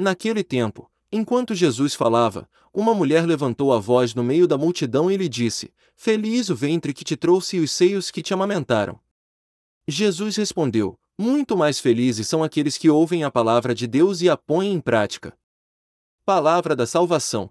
Naquele tempo, enquanto Jesus falava, uma mulher levantou a voz no meio da multidão e lhe disse: Feliz o ventre que te trouxe e os seios que te amamentaram. Jesus respondeu: Muito mais felizes são aqueles que ouvem a palavra de Deus e a põem em prática. Palavra da Salvação.